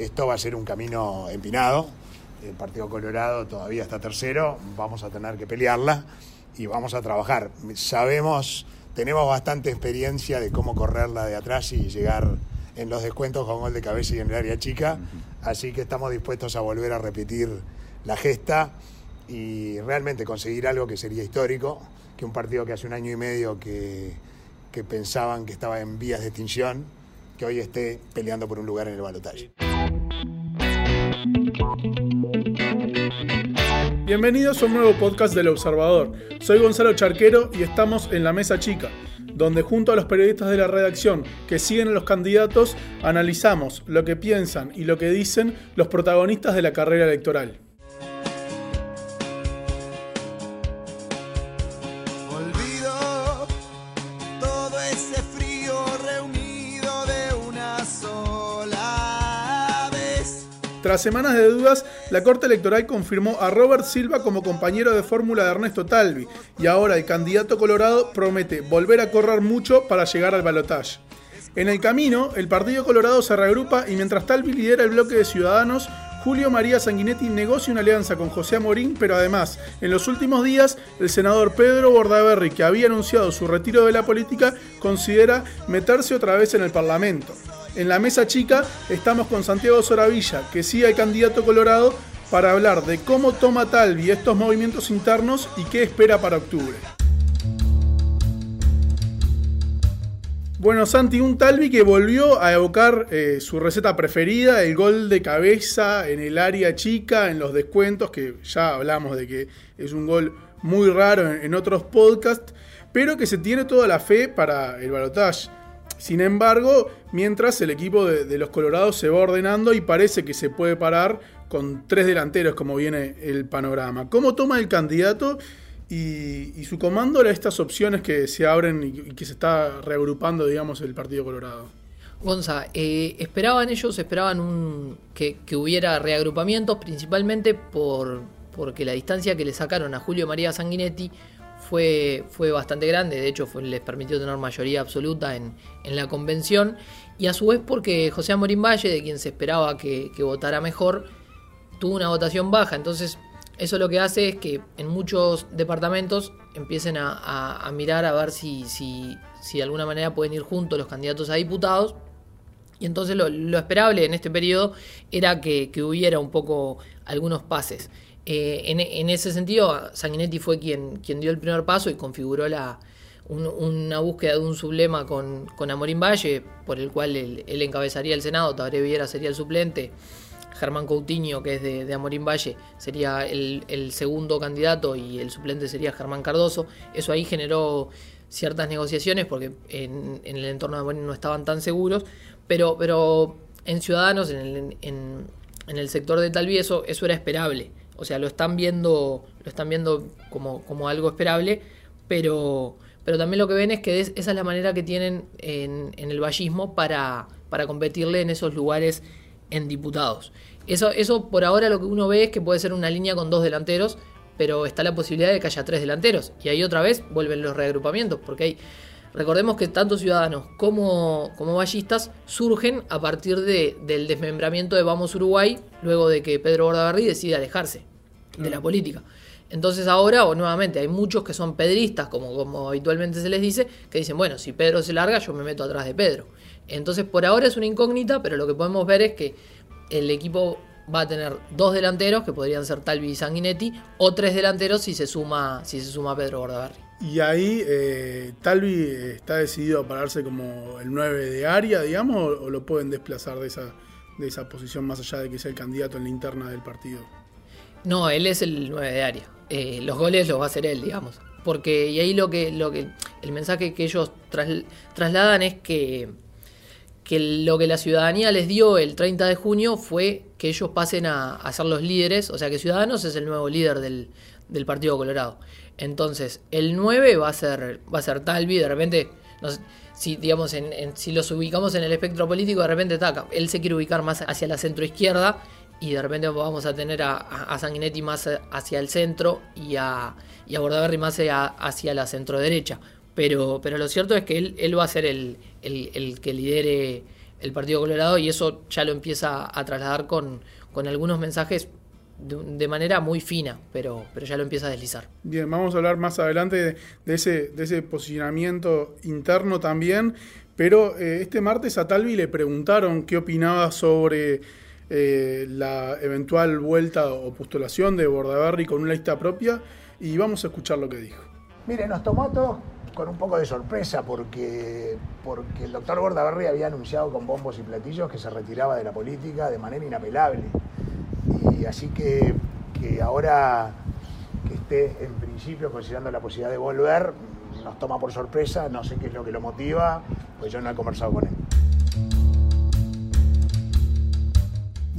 Esto va a ser un camino empinado. El Partido Colorado todavía está tercero, vamos a tener que pelearla y vamos a trabajar. Sabemos, tenemos bastante experiencia de cómo correrla de atrás y llegar en los descuentos con gol de cabeza y en el área chica, así que estamos dispuestos a volver a repetir la gesta y realmente conseguir algo que sería histórico, que un partido que hace un año y medio que, que pensaban que estaba en vías de extinción, que hoy esté peleando por un lugar en el balotaje. Bienvenidos a un nuevo podcast del Observador. Soy Gonzalo Charquero y estamos en la Mesa Chica, donde junto a los periodistas de la redacción que siguen a los candidatos analizamos lo que piensan y lo que dicen los protagonistas de la carrera electoral. Tras semanas de dudas, la Corte Electoral confirmó a Robert Silva como compañero de fórmula de Ernesto Talvi y ahora el candidato colorado promete volver a correr mucho para llegar al balotaje. En el camino, el Partido Colorado se reagrupa y mientras Talvi lidera el bloque de Ciudadanos, Julio María Sanguinetti negocia una alianza con José Amorín, pero además, en los últimos días, el senador Pedro Bordaberry, que había anunciado su retiro de la política, considera meterse otra vez en el Parlamento. En la mesa chica estamos con Santiago Soravilla, que sigue al candidato colorado, para hablar de cómo toma Talvi estos movimientos internos y qué espera para octubre. Bueno, Santi, un Talvi que volvió a evocar eh, su receta preferida, el gol de cabeza en el área chica, en los descuentos, que ya hablamos de que es un gol muy raro en, otros podcasts, pero que se tiene toda la fe para el balotaje. Sin embargo, mientras el equipo de, los Colorados se va ordenando y parece que se puede parar con tres delanteros como viene el panorama. ¿Cómo toma el candidato y, su comando estas opciones que se abren y, que se está reagrupando, digamos, el Partido Colorado? Gonza, eh, esperaban ellos, esperaban que, hubiera reagrupamientos, principalmente por, porque la distancia que le sacaron a Julio María Sanguinetti fue, fue bastante grande, de hecho les permitió tener mayoría absoluta en, la convención, y a su vez porque José Amorín Valle, de quien se esperaba que, votara mejor, tuvo una votación baja, entonces eso lo que hace es que en muchos departamentos empiecen a, mirar a ver si, si, de alguna manera pueden ir juntos los candidatos a diputados. Y entonces lo, esperable en este periodo era que, que, hubiera un poco algunos pases. Eh, en, ese sentido, Sanguinetti fue quien, quien dio el primer paso y configuró una búsqueda de un sublema con, con Amorín Valle, por el cual él, encabezaría el Senado, Tabaré Viera sería el suplente, Germán Coutinho, que es de, Amorín Valle, sería el, segundo candidato y el suplente sería Germán Cardoso. Eso ahí generó ciertas negociaciones porque en, el entorno de Amorín no estaban tan seguros, pero, pero en Ciudadanos, en el, en, el sector de Talvieso, eso era esperable. O sea, lo están viendo, lo están viendo como, como algo esperable, pero, pero también lo que ven es que esa es la manera que tienen en, el vallismo para, para competirle en esos lugares en diputados. Eso, eso por ahora lo que uno ve es que puede ser una línea con dos delanteros, pero está la posibilidad de que haya tres delanteros. Y ahí otra vez vuelven los reagrupamientos, porque hay, recordemos que tanto ciudadanos como, como ballistas surgen a partir de, del desmembramiento de Vamos Uruguay, luego de que Pedro Bordaberry decide alejarse de la política. Entonces ahora, o nuevamente, hay muchos que son pedristas, como, como habitualmente se les dice, que dicen, bueno, si Pedro se larga, yo me meto atrás de Pedro. Entonces por ahora es una incógnita, pero lo que podemos ver es que el equipo va a tener dos delanteros, que podrían ser Talvi y Sanguinetti, o tres delanteros si se suma, si se suma Pedro Bordaberry. Y ahí eh, Talvi está decidido a pararse como el 9 de área, digamos, o, o lo pueden desplazar de esa, de esa posición más allá de que sea el candidato en la interna del partido. No, él es el 9 de área. Eh, los goles los va a hacer él, digamos. Porque, y ahí lo que, lo que el mensaje que ellos trasladan es que, que lo que la ciudadanía les dio el 30 de junio fue que ellos pasen a, ser los líderes, o sea que Ciudadanos es el nuevo líder del, Partido Colorado. Entonces, el 9 va a ser, va a ser Talvi, de repente, si digamos en, si los ubicamos en el espectro político, de repente taca. Él se quiere ubicar más hacia la centroizquierda y de repente vamos a tener a, Sanguinetti más hacia el centro y a, y a Bordaberry más hacia, la centro derecha. Pero, pero lo cierto es que él, él va a ser el, el, que lidere el Partido Colorado y eso ya lo empieza a trasladar con, con algunos mensajes de, manera muy fina, pero, pero ya lo empieza a deslizar. Bien, vamos a hablar más adelante de, ese, de ese posicionamiento interno también, pero eh, este martes a Talvi le preguntaron qué opinaba sobre eh, la eventual vuelta o postulación de Bordaberry con una lista propia y vamos a escuchar lo que dijo. Mire, nos tomó todo con un poco de sorpresa porque, porque el doctor Bordaberry había anunciado con bombos y platillos que se retiraba de la política de manera inapelable. Y así que, que ahora que esté en principio considerando la posibilidad de volver, nos toma por sorpresa, no sé qué es lo que lo motiva, pues yo no he conversado con él.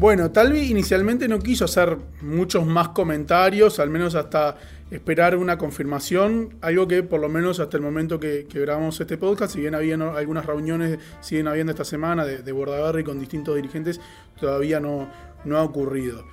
Bueno, Talvi inicialmente no quiso hacer muchos más comentarios, al menos hasta esperar una confirmación, algo que por lo menos hasta el momento que, grabamos este podcast, si bien había algunas reuniones, siguen habiendo esta semana de, de Bordaberry con distintos dirigentes, todavía no, no ha ocurrido.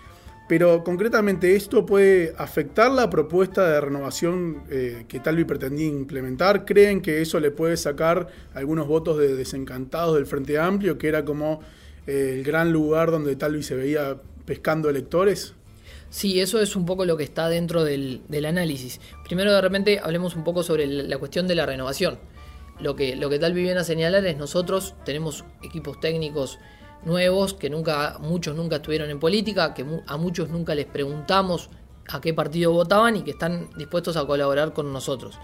Pero concretamente esto puede afectar la propuesta de renovación eh, que Talvi pretendía implementar. ¿Creen que eso le puede sacar algunos votos de desencantados del Frente Amplio, que era como el gran lugar donde Talvi se veía pescando electores? Sí, eso es un poco lo que está dentro del, análisis. Primero, de repente, hablemos un poco sobre la cuestión de la renovación. Lo que, lo que Talvi viene a señalar es nosotros tenemos equipos técnicos nuevos que nunca, muchos nunca estuvieron en política, que a muchos nunca les preguntamos a qué partido votaban y que están dispuestos a colaborar con nosotros.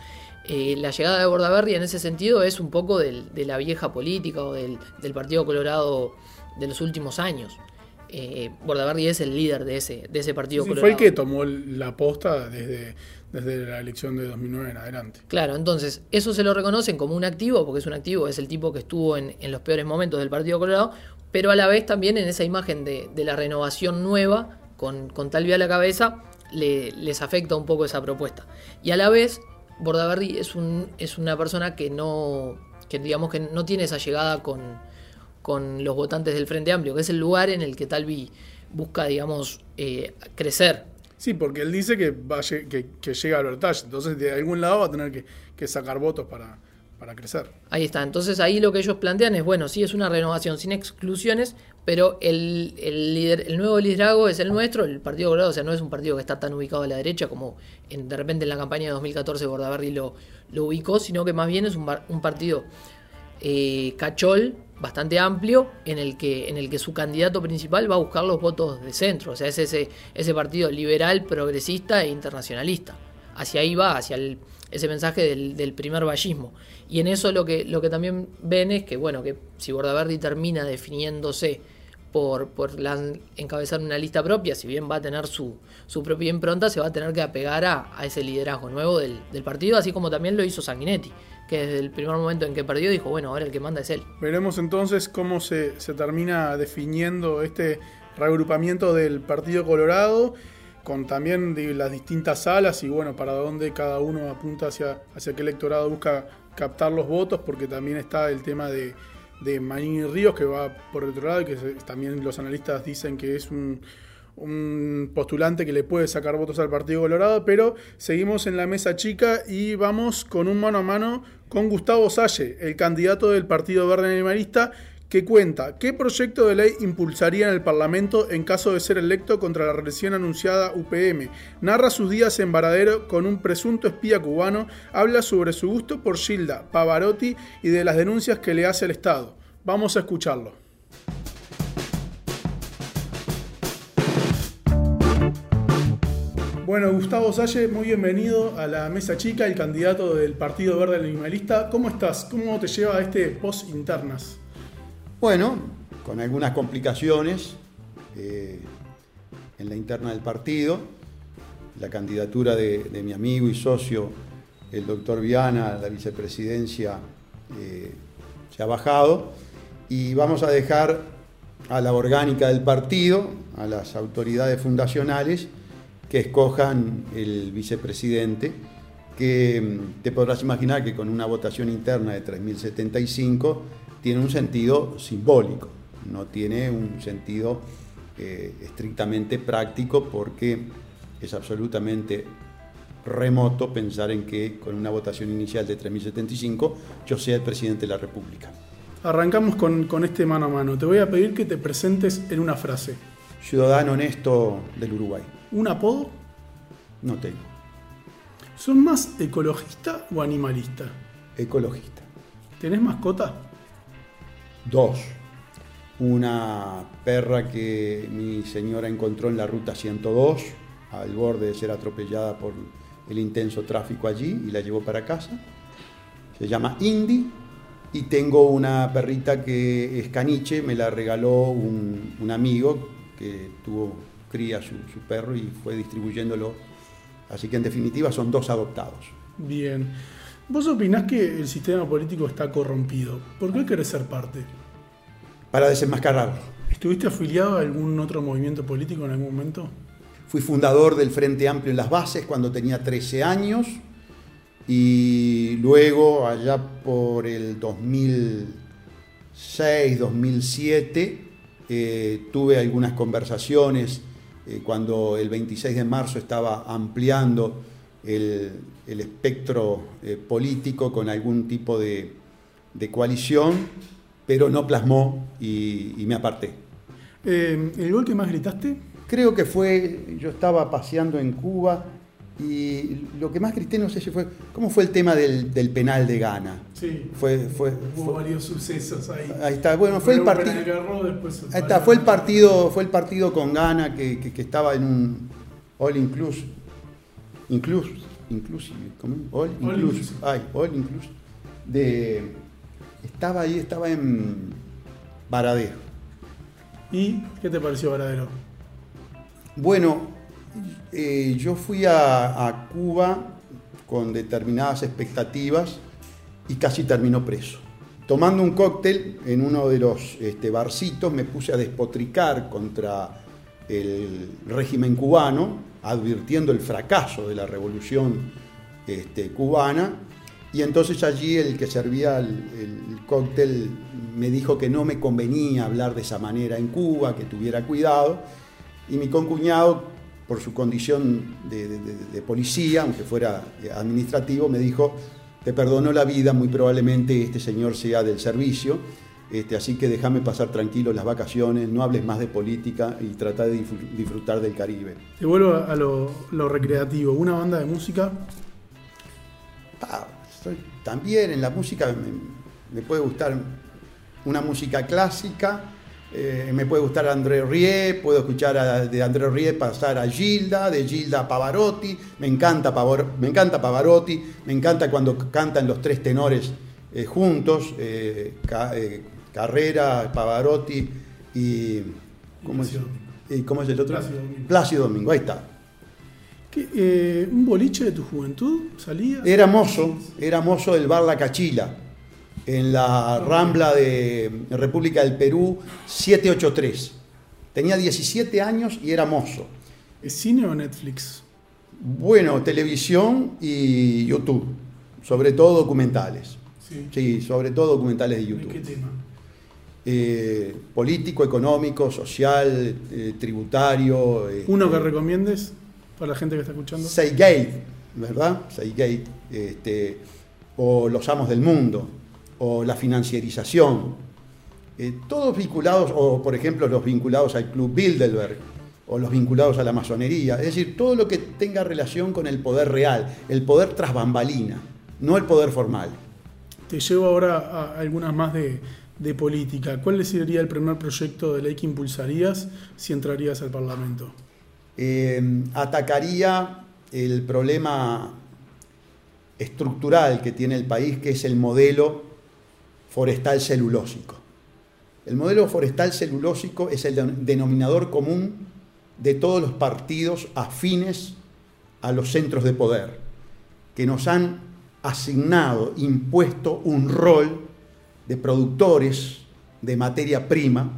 Eh, la llegada de Bordaberry en ese sentido es un poco de la vieja política o del, Partido Colorado de los últimos años. Eh, Bordaberry es el líder de ese, de ese Partido Colorado. Fue el que tomó la posta desde, desde la elección de 2009 en adelante. Claro, entonces eso se lo reconocen como un activo, porque es un activo, es el tipo que estuvo en, en los peores momentos del Partido Colorado, pero a la vez también en esa imagen de, la renovación nueva, con, con Talvi a la cabeza, les afecta un poco esa propuesta. Y a la vez, Bordaberry es, un, es una persona que no, que digamos que no tiene esa llegada con, con los votantes del Frente Amplio, que es el lugar en el que Talvi busca, digamos, eh, crecer. Sí, porque él dice que, va, que, que llega al Bertage, entonces de algún lado va a tener que, que sacar votos para, para crecer. Ahí está. Entonces ahí lo que ellos plantean es, bueno, sí es una renovación sin exclusiones, pero el, líder, el nuevo liderazgo es el nuestro, el Partido Colorado, o sea, no es un partido que está tan ubicado a la derecha como en, de repente en la campaña de 2014 Bordaberry lo, lo ubicó, sino que más bien es un, un partido eh, cachol, bastante amplio, en el, que, en el que su candidato principal va a buscar los votos de centro, o sea, es ese, ese partido liberal, progresista e internacionalista. Hacia ahí va, hacia el ese mensaje del, primer vallismo. Y en eso lo que, lo que también ven es que, bueno, que si Bordaberry termina definiéndose por, por encabezar una lista propia, si bien va a tener su, su propia impronta, se va a tener que apegar a, ese liderazgo nuevo del, partido, así como también lo hizo Sanguinetti, desde el primer momento en que perdió dijo, bueno, ahora el que manda es él. Veremos entonces cómo se, se termina definiendo este reagrupamiento del Partido Colorado con también las distintas salas y bueno, para dónde cada uno apunta hacia, hacia qué electorado busca captar los votos, porque también está el tema de, de Manini Ríos que va por el otro lado y que también los analistas dicen que es un, un postulante que le puede sacar votos al Partido Colorado, pero seguimos en la mesa chica y vamos con un mano a mano con Gustavo Salle, el candidato del Partido Verde Animalista, que cuenta qué proyecto de ley impulsaría en el Parlamento en caso de ser electo contra la recién anunciada UPM. Narra sus días en Varadero con un presunto espía cubano, habla sobre su gusto por Gilda, Pavarotti y de las denuncias que le hace el Estado. Vamos a escucharlo. Bueno, Gustavo Salle, muy bienvenido a la mesa chica, el candidato del Partido Verde Animalista. ¿Cómo estás? ¿Cómo te lleva este post internas? Bueno, con algunas complicaciones eh, en la interna del partido, la candidatura de, mi amigo y socio, el doctor Viana, la vicepresidencia, eh, se ha bajado y vamos a dejar a la orgánica del partido, a las autoridades fundacionales, que escojan el vicepresidente, que mm, te podrás imaginar que con una votación interna de 3.075, tiene un sentido simbólico, no tiene un sentido eh, estrictamente práctico porque es absolutamente remoto pensar en que con una votación inicial de 3.075 yo sea el presidente de la República. Arrancamos con, con este mano a mano. Te voy a pedir que te presentes en una frase. Ciudadano honesto del Uruguay. ¿Un apodo? No tengo. ¿Sos más ecologista o animalista? Ecologista. ¿Tenés mascota? Dos. Una perra que mi señora encontró en la ruta 102, al borde de ser atropellada por el intenso tráfico allí y la llevó para casa. Se llama Indy. Y tengo una perrita que es caniche, me la regaló un, un amigo que tuvo cría su, su perro y fue distribuyéndolo. Así que en definitiva son dos adoptados. Bien. ¿Vos opinás que el sistema político está corrompido? ¿Por qué querés ser parte? Para desenmascararlo. ¿Estuviste afiliado a algún otro movimiento político en algún momento? Fui fundador del Frente Amplio en las Bases cuando tenía 13 años y luego allá por el 2006, 2007 eh, tuve algunas conversaciones eh, cuando el 26 de marzo estaba ampliando el, el espectro eh, político con algún tipo de, de, coalición, pero no plasmó y, y me aparté. Eh, ¿El gol que más gritaste? Creo que fue, yo estaba paseando en Cuba y lo que más grité, no sé si fue, ¿cómo fue el tema del, del penal de Ghana? Sí. Fue, fue, Hubo fue- varios sucesos ahí. ahí está, bueno, fue el partido. Ahí está, fue el partido, fue el partido con Ghana que, que- que estaba en un all inclusive. Inclusive, inclusive, ¿cómo? All inclusive. Ay, all inclusive. De, estaba ahí, estaba en Varadero. ¿Y qué te pareció Varadero? Bueno, eh, yo fui a, Cuba con determinadas expectativas y casi terminó preso. Tomando un cóctel en uno de los este, barcitos me puse a despotricar contra el régimen cubano, advirtiendo el fracaso de la revolución este, cubana. Y entonces allí el que servía el, el cóctel me dijo que no me convenía hablar de esa manera en Cuba, que tuviera cuidado. Y mi concuñado, por su condición de, de- de- de policía, aunque fuera eh, administrativo, me dijo, te perdono la vida, muy probablemente este señor sea del servicio, este, así que déjame pasar tranquilo las vacaciones, no hables más de política y trata de disfr- disfrutar del Caribe. Te vuelvo a lo, lo recreativo. ¿Una banda de música? Ah, soy- también en la música me, me puede gustar una música clásica, eh, me puede gustar André Rie, puedo escuchar a- de André Rie pasar a Gilda, de Gilda a Pavarotti, me encanta, Pavor- me encanta Pavarotti, me encanta cuando cantan los tres tenores eh, juntos, eh, Ca- eh, Carrera, Pavarotti y... ¿Cómo es, y cómo es el otro? Plácido Domingo. Plácido Domingo, ahí está. ¿Qué, eh, ¿Un boliche de tu juventud? ¿Salías? Era mozo, era mozo del bar La Cachila, en la Rambla de República del Perú 783. Tenía 17 años y era mozo. ¿Es cine o Netflix? Bueno, televisión y YouTube, sobre todo documentales. Sí. Sí, sobre todo documentales de ¿De qué YouTube. tema? Eh, político, económico, social, eh, tributario. eh, ¿Uno que recomiendes para la gente que está escuchando? Seigate, ¿verdad? Seigate, este, o Los Amos del Mundo, o la financiarización, eh, todos vinculados, o por ejemplo los vinculados al Club Bilderberg, o los vinculados a la masonería, es decir, todo lo que tenga relación con el poder real, el poder tras bambalina, no el poder formal. Te llevo ahora a algunas más de, de política. ¿Cuál sería el primer proyecto de ley que impulsarías si entrarías al Parlamento? eh, atacaría el problema estructural que tiene el país, que es el modelo forestal celulósico. El modelo forestal celulósico es el de- denominador común de todos los partidos afines a los centros de poder, que nos han asignado, impuesto un rol de productores de materia prima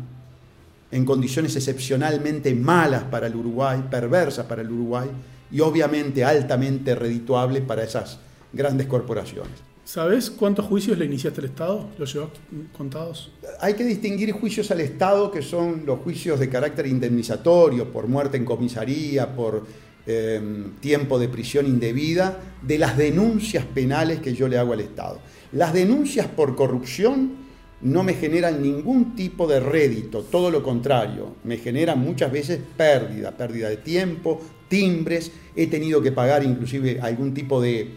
en condiciones excepcionalmente malas para el Uruguay, perversas para el Uruguay y obviamente altamente redituables para esas grandes corporaciones. ¿Sabes cuántos juicios le iniciaste al Estado? ¿Los llevas contados? Hay que distinguir juicios al Estado, que son los juicios de carácter indemnizatorio, por muerte en comisaría, por eh, tiempo de prisión indebida, de las denuncias penales que yo le hago al Estado. Las denuncias por corrupción no me generan ningún tipo de rédito, todo lo contrario, me generan muchas veces pérdida, pérdida de tiempo, timbres, he tenido que pagar inclusive algún tipo de,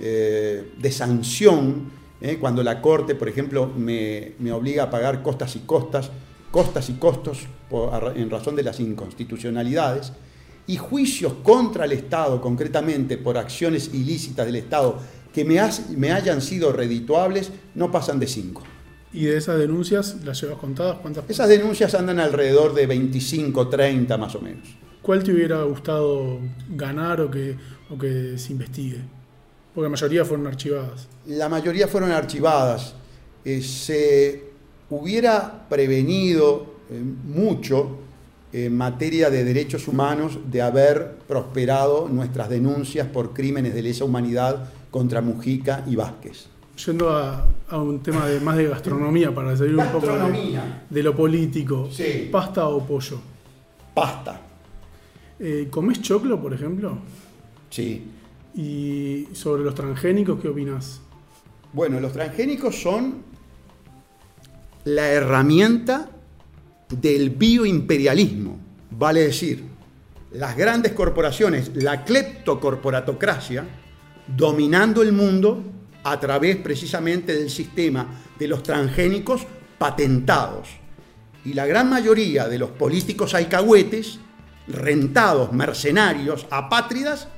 eh, de sanción, ¿eh? cuando la Corte, por ejemplo, me, me, obliga a pagar costas y costas, costas y costos por, en razón de las inconstitucionalidades, y juicios contra el Estado, concretamente por acciones ilícitas del Estado, que me, me hayan sido redituables, no pasan de cinco. ¿Y de esas denuncias las llevas contadas? ¿Cuántas? Esas denuncias andan alrededor de 25, 30 más o menos. ¿Cuál te hubiera gustado ganar o que, o que se investigue? Porque la mayoría fueron archivadas. La mayoría fueron archivadas. Eh, se hubiera prevenido eh, mucho en materia de derechos humanos de haber prosperado nuestras denuncias por crímenes de lesa humanidad contra Mujica y Vázquez. Yendo a, un tema de, más de gastronomía, para salir un poco de, lo político. ¿Pasta o pollo? Pasta. Eh, ¿Comés choclo, por ejemplo? Sí. ¿Y sobre los transgénicos qué opinas? Bueno, los transgénicos son la herramienta del bioimperialismo, vale decir, las grandes corporaciones, la cleptocorporatocracia, dominando el mundo a través precisamente del sistema de los transgénicos patentados. Y la gran mayoría de los políticos alcahuetes, rentados, mercenarios, apátridas,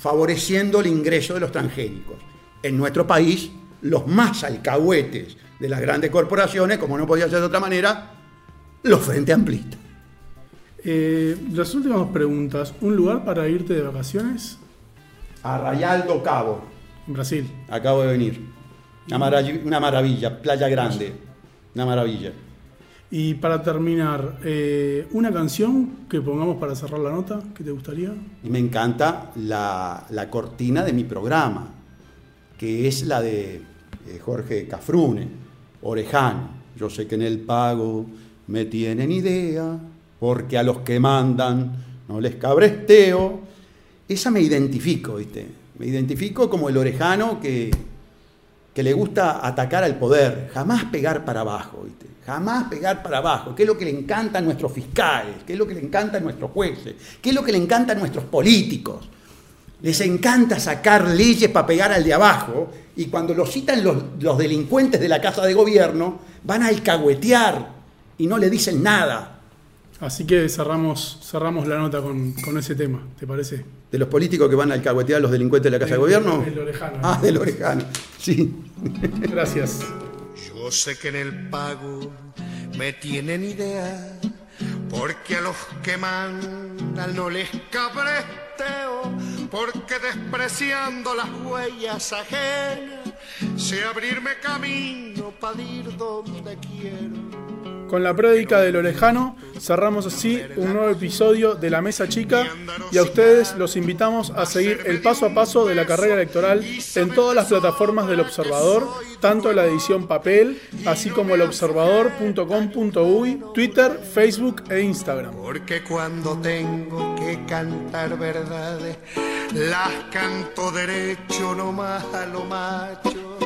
favoreciendo el ingreso de los transgénicos. En nuestro país, los más alcahuetes de las grandes corporaciones, como no podía ser de otra manera, los Frente Amplistas. Eh, las últimas preguntas. ¿Un lugar para irte de vacaciones? Arrayal do Cabo. En Brasil. Acabo de venir. Una maravilla, una maravilla Playa Grande. Una maravilla. Y para terminar, eh, una canción que pongamos para cerrar la nota, ¿qué te gustaría? Me encanta la, la cortina de mi programa, que es la de eh, Jorge Cafrune, Orejano. Yo sé que en el pago me tienen idea, porque a los que mandan no les cabresteo. Esa me identifico, ¿viste? Me identifico como el orejano que, que le gusta atacar al poder, jamás pegar para abajo, ¿viste? Jamás pegar para abajo. ¿Qué es lo que le encanta a nuestros fiscales? ¿Qué es lo que le encanta a nuestros jueces? ¿Qué es lo que le encanta a nuestros políticos? Les encanta sacar leyes para pegar al de abajo y cuando lo citan los, los delincuentes de la Casa de Gobierno, van a alcahuetear y no le dicen nada. Así que cerramos, cerramos la nota con, ese tema, ¿te parece? ¿De los políticos que van a alcahuetear a los delincuentes de la Casa de, Gobierno? Del Orejano. Ah, del Orejano, sí. Gracias. Yo sé que en el pago me tienen idea, porque a los que mandan no les cabresteo, porque despreciando las huellas ajenas, sé abrirme camino para ir donde quiero con la prédica del orejano cerramos así un nuevo episodio de La Mesa Chica y a ustedes los invitamos a seguir el paso a paso de la carrera electoral en todas las plataformas del Observador, tanto la edición papel, así como el observador.com.uy, Twitter, Facebook e Instagram. Porque cuando tengo que cantar verdades, las canto derecho, no más a lo macho